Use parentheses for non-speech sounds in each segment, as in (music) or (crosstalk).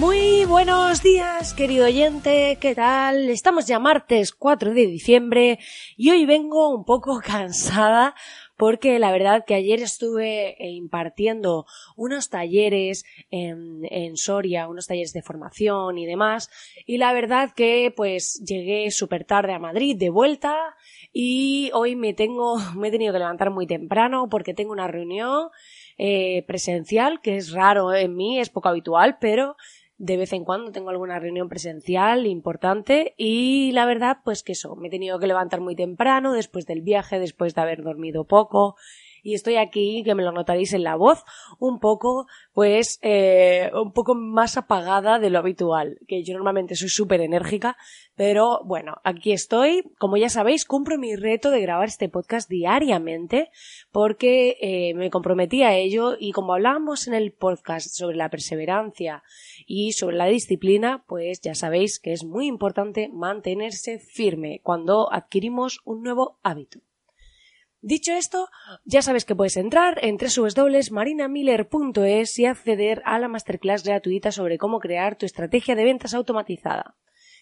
Muy buenos días, querido oyente, ¿qué tal? Estamos ya martes 4 de diciembre y hoy vengo un poco (laughs) cansada porque la verdad que ayer estuve eh, impartiendo unos talleres en, en, Soria, unos talleres de formación y demás, y la verdad que pues llegué súper tarde a Madrid de vuelta y hoy me tengo, (laughs) me he tenido que levantar muy temprano porque tengo una reunión eh, presencial, que es raro en mí, es poco habitual, pero de vez en cuando tengo alguna reunión presencial importante y la verdad pues que eso, me he tenido que levantar muy temprano después del viaje, después de haber dormido poco y estoy aquí, que me lo notaréis en la voz, un poco, pues, eh, un poco más apagada de lo habitual, que yo normalmente soy súper enérgica, pero bueno, aquí estoy. Como ya sabéis, cumplo mi reto de grabar este podcast diariamente, porque eh, me comprometí a ello y como hablábamos en el podcast sobre la perseverancia y sobre la disciplina, pues ya sabéis que es muy importante mantenerse firme cuando adquirimos un nuevo hábito. Dicho esto, ya sabes que puedes entrar en www.marinamiller.es y acceder a la masterclass gratuita sobre cómo crear tu estrategia de ventas automatizada.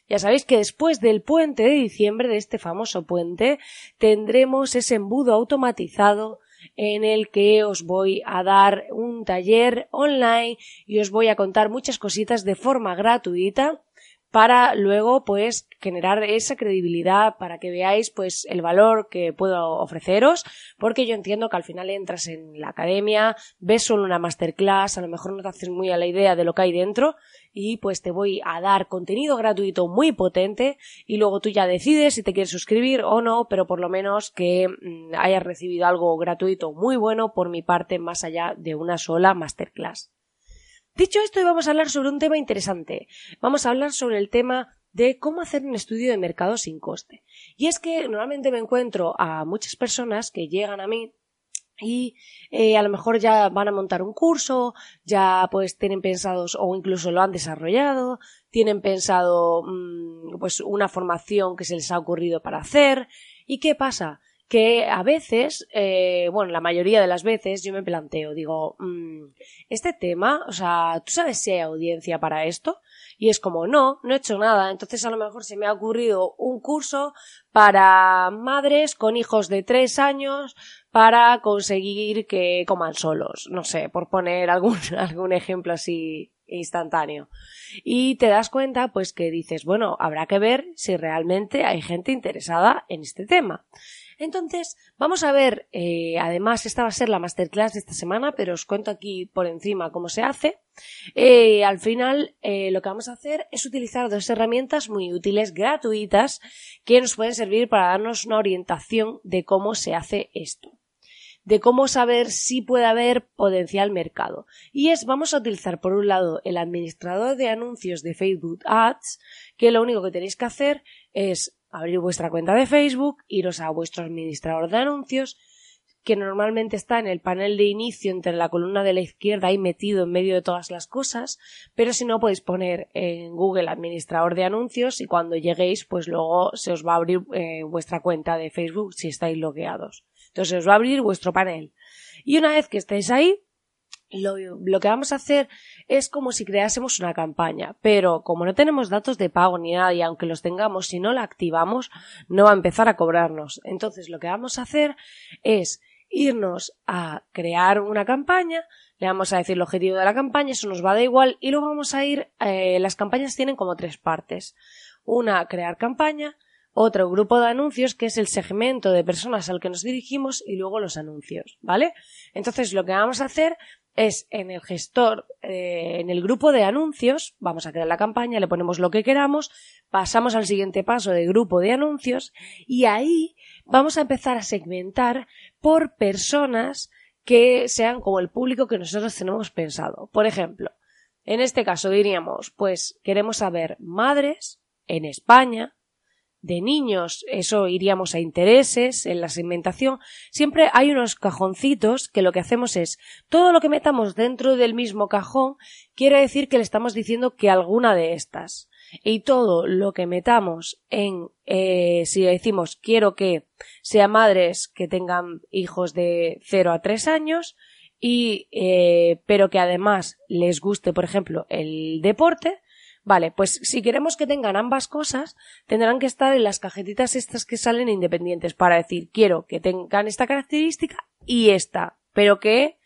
Ya sabéis que después del puente de diciembre, de este famoso puente, tendremos ese embudo automatizado en el que os voy a dar un taller online y os voy a contar muchas cositas de forma gratuita para luego pues generar esa credibilidad para que veáis pues el valor que puedo ofreceros porque yo entiendo que al final entras en la academia ves solo una masterclass a lo mejor no te haces muy a la idea de lo que hay dentro y pues te voy a dar contenido gratuito muy potente y luego tú ya decides si te quieres suscribir o no pero por lo menos que mm, hayas recibido algo gratuito muy bueno por mi parte más allá de una sola masterclass Dicho esto, hoy vamos a hablar sobre un tema interesante. Vamos a hablar sobre el tema de cómo hacer un estudio de mercado sin coste. Y es que normalmente me encuentro a muchas personas que llegan a mí y eh, a lo mejor ya van a montar un curso, ya pues tienen pensados o incluso lo han desarrollado, tienen pensado mm, pues una formación que se les ha ocurrido para hacer. ¿Y qué pasa? Que a veces, eh, bueno, la mayoría de las veces yo me planteo, digo, mmm, este tema, o sea, ¿tú sabes si hay audiencia para esto? Y es como, no, no he hecho nada. Entonces a lo mejor se me ha ocurrido un curso para madres con hijos de tres años para conseguir que coman solos. No sé, por poner algún, (laughs) algún ejemplo así instantáneo. Y te das cuenta, pues que dices, bueno, habrá que ver si realmente hay gente interesada en este tema. Entonces, vamos a ver, eh, además, esta va a ser la masterclass de esta semana, pero os cuento aquí por encima cómo se hace. Eh, al final, eh, lo que vamos a hacer es utilizar dos herramientas muy útiles, gratuitas, que nos pueden servir para darnos una orientación de cómo se hace esto de cómo saber si puede haber potencial mercado. Y es, vamos a utilizar por un lado el administrador de anuncios de Facebook Ads, que lo único que tenéis que hacer es abrir vuestra cuenta de Facebook, iros a vuestro administrador de anuncios, que normalmente está en el panel de inicio entre la columna de la izquierda ahí metido en medio de todas las cosas, pero si no podéis poner en Google administrador de anuncios y cuando lleguéis pues luego se os va a abrir eh, vuestra cuenta de Facebook si estáis logueados. Entonces os va a abrir vuestro panel. Y una vez que estéis ahí, lo, lo, que vamos a hacer es como si creásemos una campaña, pero como no tenemos datos de pago ni nada y aunque los tengamos, si no la activamos, no va a empezar a cobrarnos. Entonces lo que vamos a hacer es irnos a crear una campaña, le vamos a decir el objetivo de la campaña, eso nos va a igual y luego vamos a ir, eh, las campañas tienen como tres partes. Una, crear campaña, otro grupo de anuncios que es el segmento de personas al que nos dirigimos y luego los anuncios, ¿vale? Entonces lo que vamos a hacer es en el gestor, eh, en el grupo de anuncios, vamos a crear la campaña, le ponemos lo que queramos, pasamos al siguiente paso de grupo de anuncios y ahí vamos a empezar a segmentar por personas que sean como el público que nosotros tenemos pensado. Por ejemplo, en este caso diríamos, pues queremos saber madres en España de niños, eso iríamos a intereses, en la segmentación, siempre hay unos cajoncitos que lo que hacemos es todo lo que metamos dentro del mismo cajón quiere decir que le estamos diciendo que alguna de estas. Y todo lo que metamos en, eh, si decimos quiero que sea madres que tengan hijos de 0 a 3 años, y, eh, pero que además les guste, por ejemplo, el deporte, Vale, pues si queremos que tengan ambas cosas, tendrán que estar en las cajetitas estas que salen independientes para decir, quiero que tengan esta característica y esta, pero que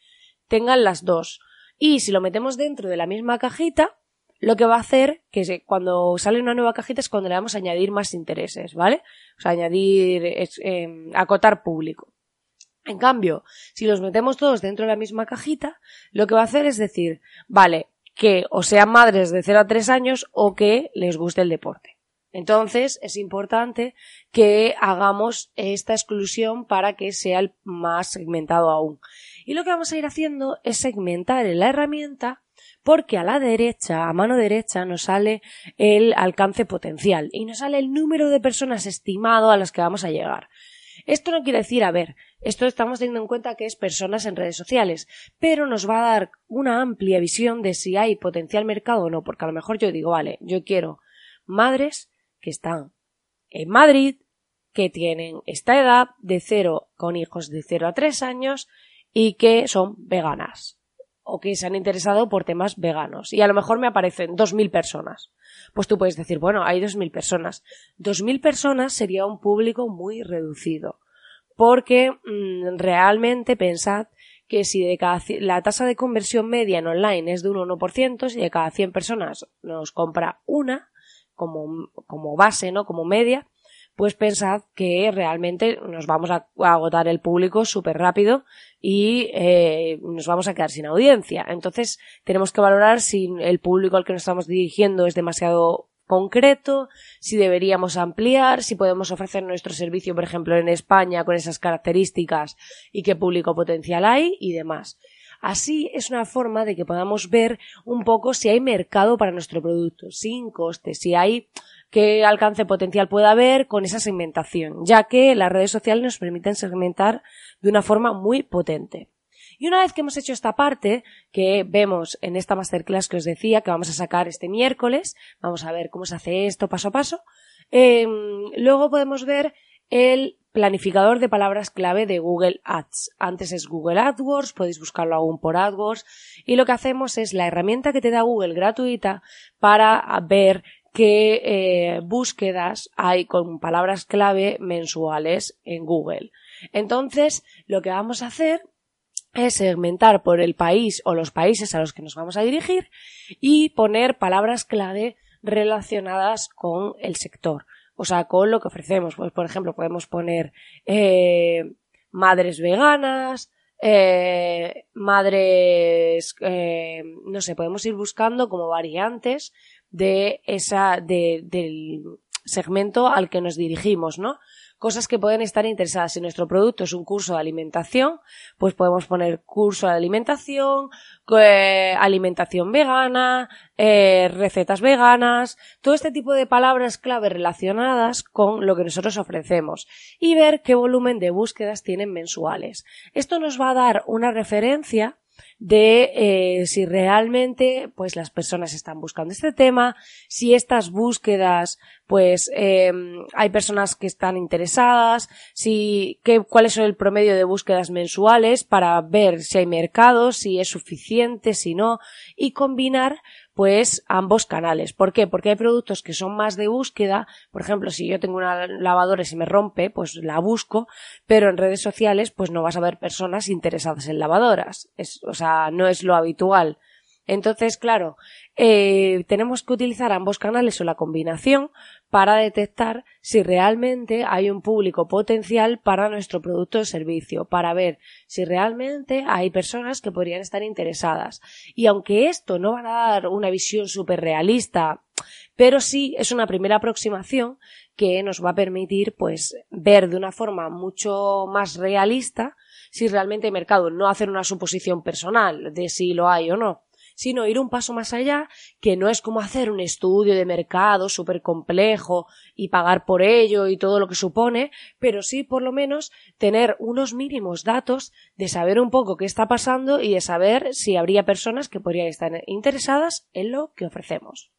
tengan las dos. Y si lo metemos dentro de la misma cajita, lo que va a hacer que cuando sale una nueva cajita es cuando le vamos a añadir más intereses, ¿vale? O sea, añadir, em, acotar público. En cambio, si los metemos todos dentro de la misma cajita, lo que va a hacer es decir, vale, que o sean madres de 0 a 3 años o que les guste el deporte. Entonces es importante que hagamos esta exclusión para que sea el más segmentado aún. Y lo que vamos a ir haciendo es segmentar en la herramienta porque a la derecha, a mano derecha, nos sale el alcance potencial y nos sale el número de personas estimado a las que vamos a llegar. Esto no quiere decir, a ver, esto estamos teniendo en cuenta que es personas en redes sociales, pero nos va a dar una amplia visión de si hay potencial mercado o no, porque a lo mejor yo digo, vale, yo quiero madres que están en Madrid, que tienen esta edad de cero con hijos de 0 a 3 años y que son veganas o que se han interesado por temas veganos y a lo mejor me aparecen 2.000 personas. Pues tú puedes decir, bueno, hay 2.000 personas. 2.000 personas sería un público muy reducido porque mm, realmente pensad que si de cada, la tasa de conversión media en online es de un 1%, si de cada 100 personas nos compra una como, como base, ¿no? Como media, pues pensad que realmente nos vamos a, agotar el público súper rápido y eh, nos vamos a quedar sin audiencia. Entonces tenemos que valorar si el público al que nos estamos dirigiendo es demasiado concreto, si deberíamos ampliar, si podemos ofrecer nuestro servicio, por ejemplo, en España con esas características y qué público potencial hay y demás. Así es una forma de que podamos ver un poco si hay mercado para nuestro producto, sin coste, si hay qué alcance potencial puede haber con esa segmentación, ya que las redes sociales nos permiten segmentar de una forma muy potente. Y una vez que hemos hecho esta parte, que vemos en esta masterclass que os decía, que vamos a sacar este miércoles, vamos a ver cómo se hace esto paso a paso, em, luego podemos ver el planificador de palabras clave de Google Ads. Antes es Google AdWords, podéis buscarlo aún por AdWords, y lo que hacemos es la herramienta que te da Google gratuita para ver qué eh, búsquedas hay con palabras clave mensuales en Google. Entonces, lo que vamos a hacer es segmentar por el país o los países a los que nos vamos a dirigir y poner palabras clave relacionadas con el sector, o sea, con lo que ofrecemos. Pues, por ejemplo, podemos poner eh, madres veganas, eh, madres, eh, no sé, podemos ir buscando como variantes de esa, de, del segmento al que nos dirigimos, ¿no? cosas que pueden estar interesadas. Si nuestro producto es un curso de alimentación, pues podemos poner curso de alimentación, eh, alimentación vegana, eh, recetas veganas, todo este tipo de palabras clave relacionadas con lo que nosotros ofrecemos y ver qué volumen de búsquedas tienen mensuales. Esto nos va a dar una referencia de eh, si realmente pues las personas están buscando este tema, si estas búsquedas pues em, hay personas que están interesadas, si qué, cuál es el promedio de búsquedas mensuales para ver si hay mercado, si es suficiente, si no, y combinar pues ambos canales. ¿Por qué? Porque hay productos que son más de búsqueda, por ejemplo, si yo tengo una lavadora y se me rompe, pues la busco, pero en redes sociales pues no vas a ver personas interesadas en lavadoras. Es, o sea, no es lo habitual. Entonces, claro, eh, tenemos que utilizar ambos canales o la combinación para detectar si realmente hay un público potencial para nuestro producto o servicio, para ver si realmente hay personas que podrían estar interesadas. Y aunque esto no va a dar una visión súper realista, pero sí es una primera aproximación que nos va a permitir pues ver de una forma mucho más realista si realmente hay mercado, no hacer una suposición personal de si lo hay o no sino ir un paso más allá, que no es como hacer un estudio de mercado súper complejo y pagar por ello y todo lo que supone, pero sí por lo menos tener unos mínimos datos de saber un poco qué está pasando y de saber si habría personas que podrían estar interesadas en lo que ofrecemos.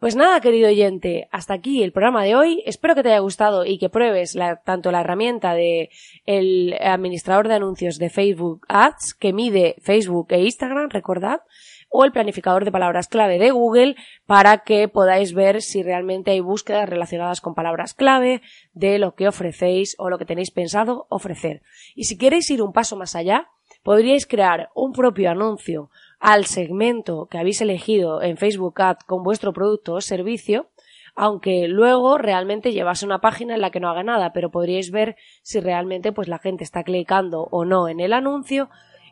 Pues nada, querido oyente, hasta aquí el programa de hoy. Espero que te haya gustado y que pruebes tanto la herramienta de el administrador de anuncios de Facebook Ads que mide Facebook e Instagram, recordad, o el planificador de palabras clave de Google para que podáis ver si realmente hay búsquedas relacionadas con palabras clave de lo que ofrecéis o lo que tenéis pensado ofrecer. Y si queréis ir un paso más allá, podríais crear un propio anuncio al segmento que habéis elegido en Facebook Ad con vuestro producto o servicio, aunque luego realmente llevase una página en la que no haga nada, pero podríais ver si realmente pues la gente está clicando o no en el anuncio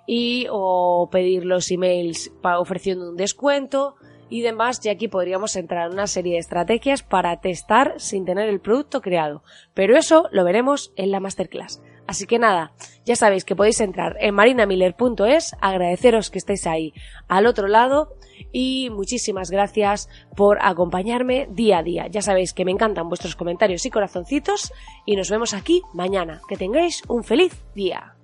y o pedir los emails ofreciendo un descuento y demás, y aquí podríamos entrar en una serie de estrategias para testar sin tener el producto creado. Pero eso lo veremos en la masterclass. Así que nada, ya sabéis que podéis entrar en marinamiller.es, agradeceros que estéis ahí al otro lado y muchísimas gracias por acompañarme día a día. Ya sabéis que me encantan vuestros comentarios y corazoncitos y nos vemos aquí mañana. Que tengáis un feliz día.